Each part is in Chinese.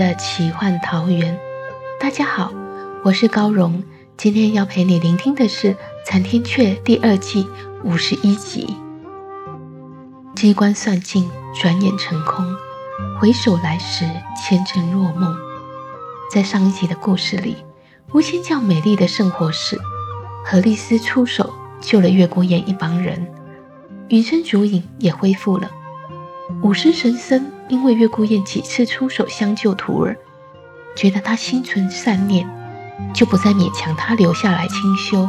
的奇幻桃源。大家好，我是高荣。今天要陪你聆听的是《残天阙》第二季五十一集。机关算尽，转眼成空；回首来时，前尘若梦。在上一集的故事里，吴仙教美丽的圣火使何丽丝出手救了月孤雁一帮人，云深竹影也恢复了。武师神僧因为月孤雁几次出手相救徒儿，觉得他心存善念，就不再勉强他留下来清修，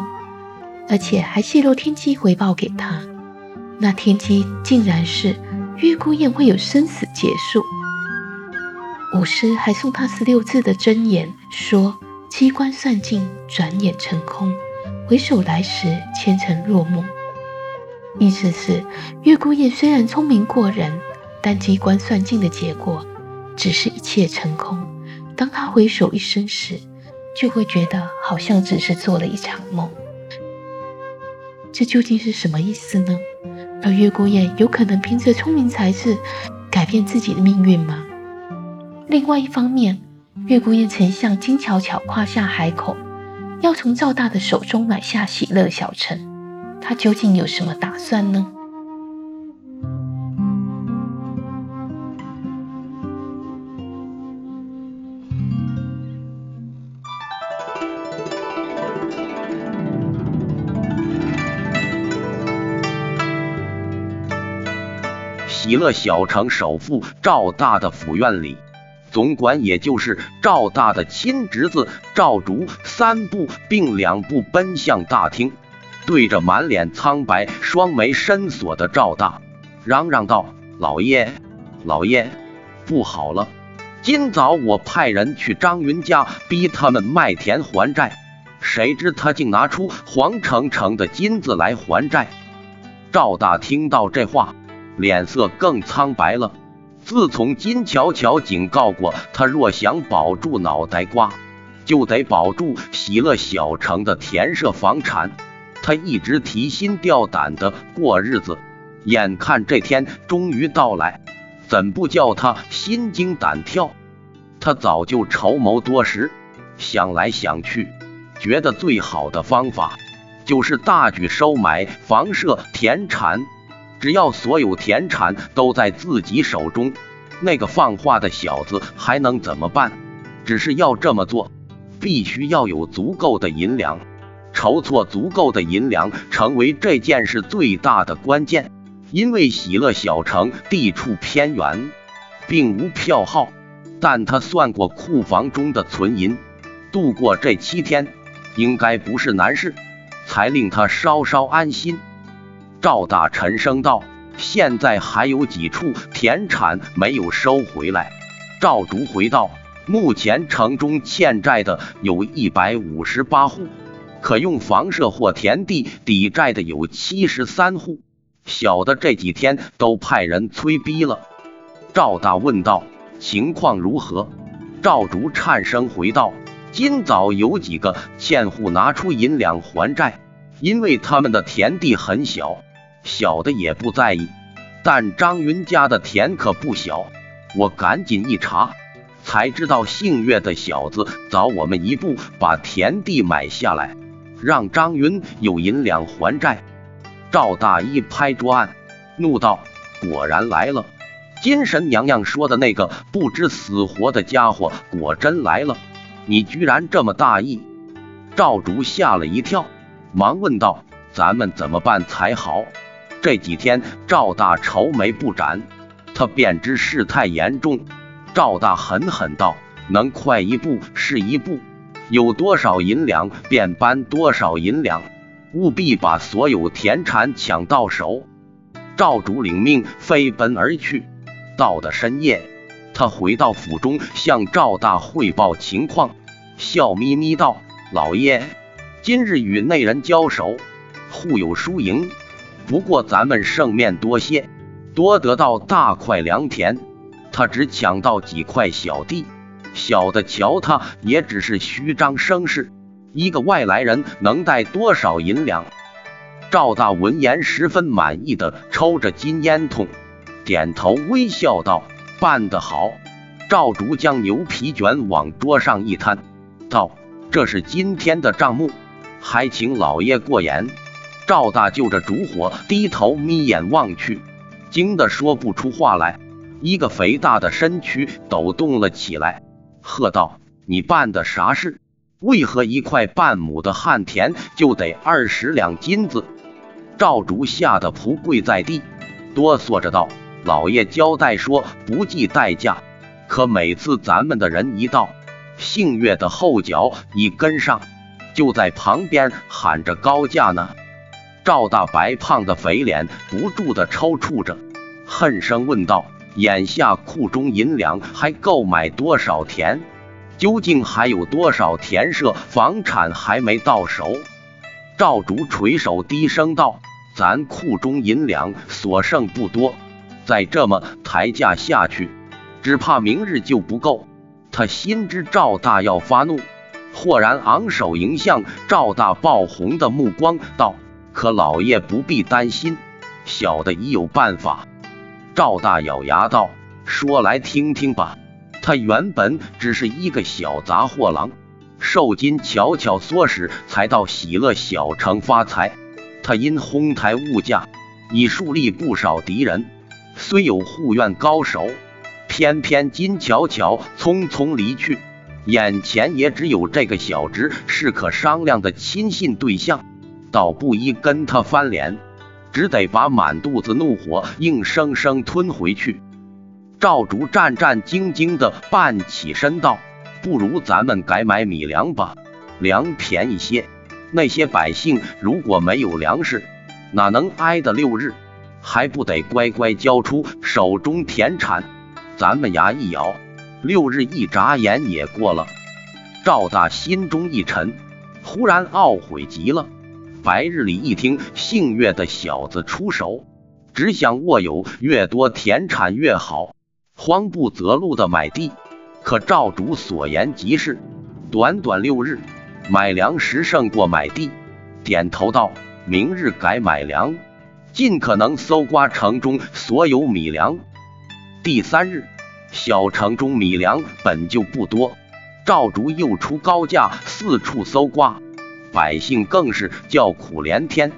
而且还泄露天机回报给他。那天机竟然是月孤雁会有生死劫数。武师还送他十六字的真言，说：“机关算尽，转眼成空；回首来时，前尘若梦。”意思是月孤雁虽然聪明过人。但机关算尽的结果，只是一切成空。当他回首一生时，就会觉得好像只是做了一场梦。这究竟是什么意思呢？而月孤雁有可能凭着聪明才智改变自己的命运吗？另外一方面，月孤雁曾向金巧巧夸下海口，要从赵大的手中买下喜乐小城。他究竟有什么打算呢？喜乐小城首富赵大的府院里，总管也就是赵大的亲侄子赵竹三步并两步奔向大厅，对着满脸苍白、双眉深锁的赵大嚷嚷道：“老爷，老爷，不好了！今早我派人去张云家逼他们卖田还债，谁知他竟拿出黄澄澄的金子来还债。”赵大听到这话。脸色更苍白了。自从金巧巧警告过他，若想保住脑袋瓜，就得保住喜乐小城的田舍房产。他一直提心吊胆的过日子，眼看这天终于到来，怎不叫他心惊胆跳？他早就筹谋多时，想来想去，觉得最好的方法就是大举收买房舍田产。只要所有田产都在自己手中，那个放话的小子还能怎么办？只是要这么做，必须要有足够的银两。筹措足够的银两，成为这件事最大的关键。因为喜乐小城地处偏远，并无票号，但他算过库房中的存银，度过这七天应该不是难事，才令他稍稍安心。赵大沉声道：“现在还有几处田产没有收回来。”赵竹回道：“目前城中欠债的有一百五十八户，可用房舍或田地抵债的有七十三户。小的这几天都派人催逼了。”赵大问道：“情况如何？”赵竹颤声回道：“今早有几个欠户拿出银两还债，因为他们的田地很小。”小的也不在意，但张云家的田可不小。我赶紧一查，才知道姓岳的小子早我们一步把田地买下来，让张云有银两还债。赵大一拍桌案，怒道：“果然来了！金神娘娘说的那个不知死活的家伙，果真来了！你居然这么大意！”赵竹吓了一跳，忙问道：“咱们怎么办才好？”这几天赵大愁眉不展，他便知事态严重。赵大狠狠道：“能快一步是一步，有多少银两便搬多少银两，务必把所有田产抢到手。”赵主领命，飞奔而去。到的深夜，他回到府中，向赵大汇报情况，笑眯眯道：“老爷，今日与那人交手，互有输赢，不过咱们胜面多些，多得到大块良田。”他只抢到几块小地，小的瞧他也只是虚张声势。一个外来人能带多少银两？赵大闻言十分满意的抽着金烟筒，点头微笑道：“办得好。”赵竹将牛皮卷往桌上一摊，道：“这是今天的账目，还请老爷过眼。”赵大就着烛火低头眯眼望去，惊得说不出话来。一个肥大的身躯抖动了起来，喝道：“你办的啥事？为何一块半亩的旱田就得二十两金子？”赵竹吓得仆跪在地，哆嗦着道：“老爷交代说不计代价，可每次咱们的人一到，姓岳的后脚一跟上，就在旁边喊着高价呢。”赵大白胖的肥脸不住的抽搐着，恨声问道。眼下库中银两还够买多少田？究竟还有多少田舍房产还没到手？赵竹垂手低声道：“咱库中银两所剩不多，再这么抬价下去，只怕明日就不够。”他心知赵大要发怒，豁然昂首迎向赵大爆红的目光，道：“可老爷不必担心，小的已有办法。”赵大咬牙道：“说来听听吧。”他原本只是一个小杂货郎，受金巧巧唆使，才到喜乐小城发财。他因哄抬物价，已树立不少敌人。虽有护院高手，偏偏金巧巧匆匆离去，眼前也只有这个小侄是可商量的亲信对象，倒不宜跟他翻脸。只得把满肚子怒火硬生生吞回去。赵竹战战兢兢地半起身道：“不如咱们改买米粮吧，粮便宜些。那些百姓如果没有粮食，哪能挨得六日？还不得乖乖交出手中田产？咱们牙一咬，六日一眨眼也过了。”赵大心中一沉，忽然懊悔极了。白日里一听姓岳的小子出手，只想握有越多田产越好，慌不择路的买地。可赵主所言极是，短短六日买粮食胜过买地。点头道：“明日改买粮，尽可能搜刮城中所有米粮。”第三日，小城中米粮本就不多，赵竹又出高价四处搜刮。百姓更是叫苦连天。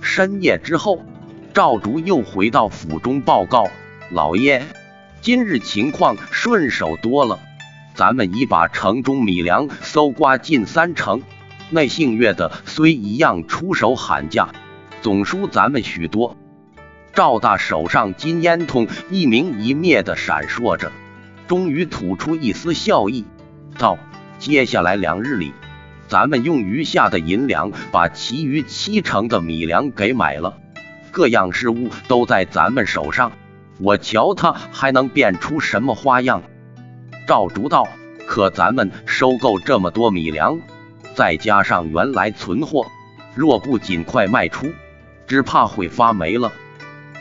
深夜之后，赵竹又回到府中报告：“老爷，今日情况顺手多了，咱们已把城中米粮搜刮近三成。那姓岳的虽一样出手喊价，总输咱们许多。”赵大手上金烟筒一明一灭的闪烁着，终于吐出一丝笑意，道：“接下来两日里。”咱们用余下的银两，把其余七成的米粮给买了，各样事物都在咱们手上，我瞧他还能变出什么花样？赵竹道：“可咱们收购这么多米粮，再加上原来存货，若不尽快卖出，只怕会发霉了。”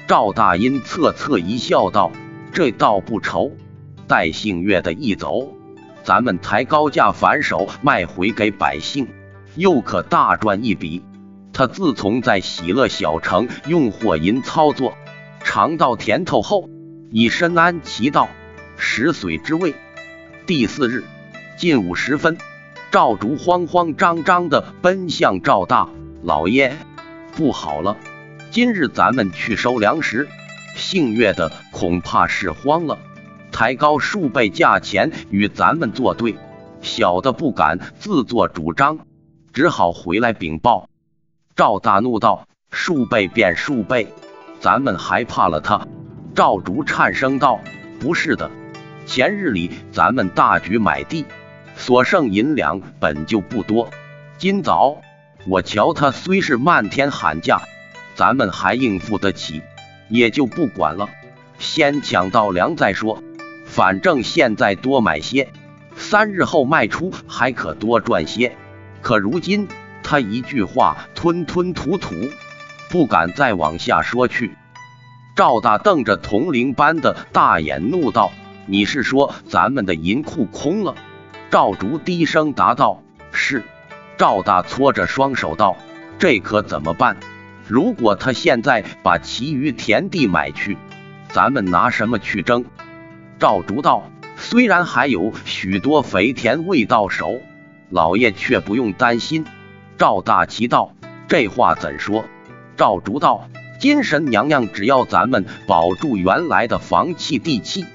赵大英侧侧一笑道：“这倒不愁，待姓岳的一走。”咱们抬高价反手卖回给百姓，又可大赚一笔。他自从在喜乐小城用货银操作，尝到甜头后，已深谙其道，食髓知味。第四日近午时分，赵竹慌慌张张地奔向赵大老爷，不好了！今日咱们去收粮食，姓岳的恐怕是慌了。抬高数倍价钱与咱们作对，小的不敢自作主张，只好回来禀报。赵大怒道：“数倍便数倍，咱们还怕了他？”赵竹颤声道：“不是的，前日里咱们大举买地，所剩银两本就不多。今早我瞧他虽是漫天喊价，咱们还应付得起，也就不管了。先抢到粮再说，反正现在多买些，三日后卖出还可多赚些。可如今他一句话吞吞吐吐，不敢再往下说去。”赵大瞪着铜铃般的大眼，怒道：“你是说咱们的银库空了？”赵竹低声答道：“是。”赵大搓着双手道：“这可怎么办？如果他现在把其余田地买去，咱们拿什么去争？”赵竹道：“虽然还有许多肥田未到手，老爷却不用担心。”赵大奇道：“这话怎说？”赵竹道。金神娘娘只要咱们保住原来的房契地契，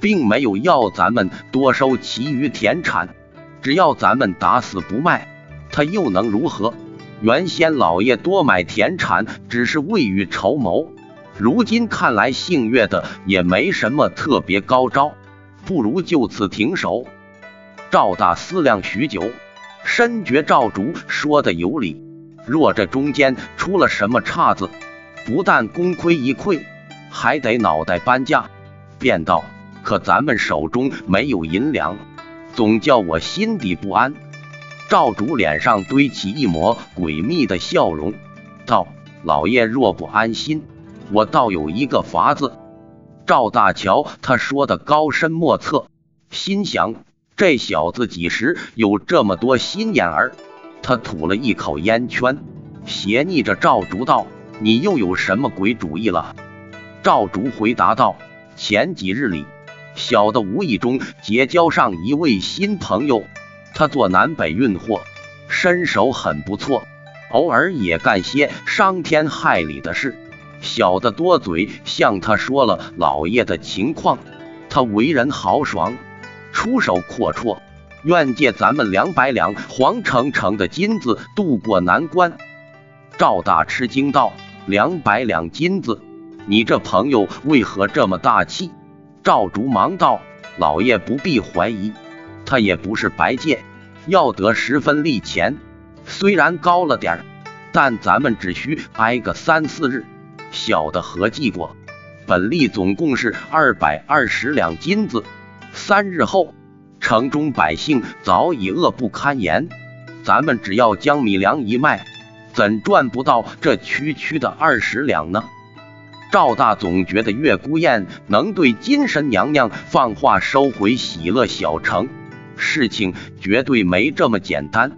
并没有要咱们多收其余田产。只要咱们打死不卖，他又能如何？原先老爷多买田产只是未雨绸缪，如今看来姓岳的也没什么特别高招，不如就此停手。赵大思量许久，深觉赵竹说的有理。若这中间出了什么岔子，不但功亏一篑，还得脑袋搬家。便道：“可咱们手中没有银两，总叫我心底不安。”赵竹脸上堆起一抹诡秘的笑容，道：“老爷若不安心，我倒有一个法子。”赵大乔他说的高深莫测，心想：这小子几时有这么多心眼儿？他吐了一口烟圈，斜睨着赵竹道。你又有什么鬼主意了？赵竹回答道：“前几日里，小的无意中结交上一位新朋友，他做南北运货，身手很不错，偶尔也干些伤天害理的事。小的多嘴向他说了老爷的情况，他为人豪爽，出手阔绰，愿借咱们两百两黄澄澄的金子渡过难关。”赵大吃惊道。两百两金子，你这朋友为何这么大气？赵竹忙道：“老爷不必怀疑，他也不是白借，要得十分利钱。虽然高了点儿，但咱们只需挨个三四日。小的合计过，本利总共是二百二十两金子。三日后，城中百姓早已饿不堪言，咱们只要将米粮一卖。”怎赚不到这区区的二十两呢？赵大总觉得月孤雁能对金神娘娘放话收回喜乐小城，事情绝对没这么简单。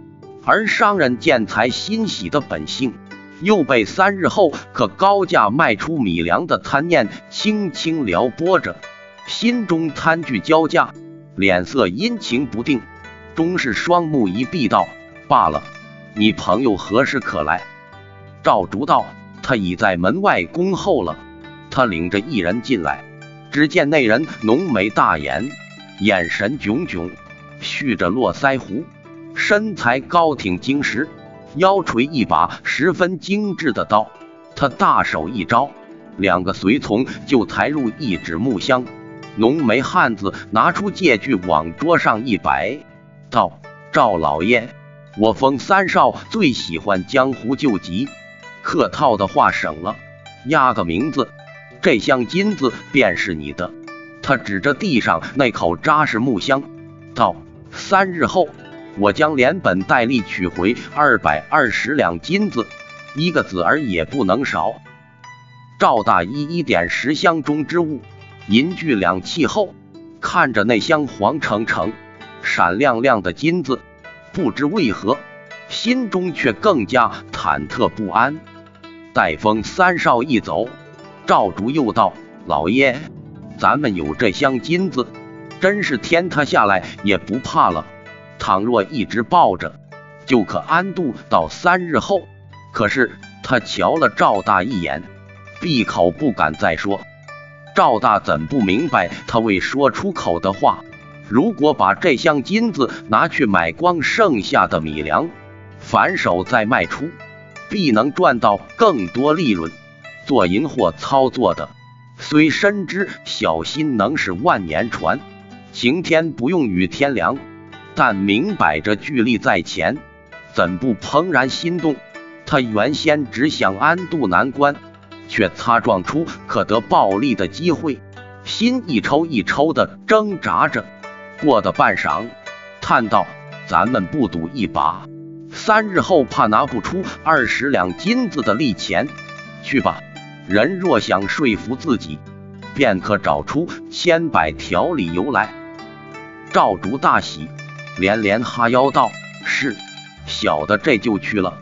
而商人见财欣喜的本性，又被三日后可高价卖出米粮的贪念轻轻撩拨着，心中贪惧交加，脸色阴晴不定，终是双目一闭道：“罢了。”你朋友何时可来？赵竹道：“他已在门外恭候了。”他领着一人进来，只见那人浓眉大眼，眼神炯炯，蓄着络腮胡，身材高挺精实，腰垂一把十分精致的刀。他大手一招，两个随从就抬入一纸木箱。浓眉汉子拿出借据往桌上一摆，道：“赵老爷。”我封三少最喜欢江湖救急，客套的话省了，押个名字，这箱金子便是你的。他指着地上那口扎实木箱，道：“三日后，我将连本带利取回二百二十两金子，一个子儿也不能少。”赵大一一点十箱中之物，银具两气后，看着那箱黄澄澄、闪亮亮的金子。不知为何，心中却更加忐忑不安。待风三少一走，赵竹又道：“老爷，咱们有这箱金子，真是天塌下来也不怕了。倘若一直抱着，就可安度到三日后。”可是他瞧了赵大一眼，闭口不敢再说。赵大怎不明白他未说出口的话？如果把这箱金子拿去买光剩下的米粮，反手再卖出，必能赚到更多利润。做银货操作的，虽深知小心能使万年船，晴天不用雨天凉，但明摆着巨力在前，怎不怦然心动？他原先只想安度难关，却擦撞出可得暴利的机会，心一抽一抽的挣扎着。过的半晌，叹道：“咱们不赌一把，三日后怕拿不出二十两金子的利钱。去吧，人若想说服自己，便可找出千百条理由来。”赵竹大喜，连连哈腰道：“是，小的这就去了。”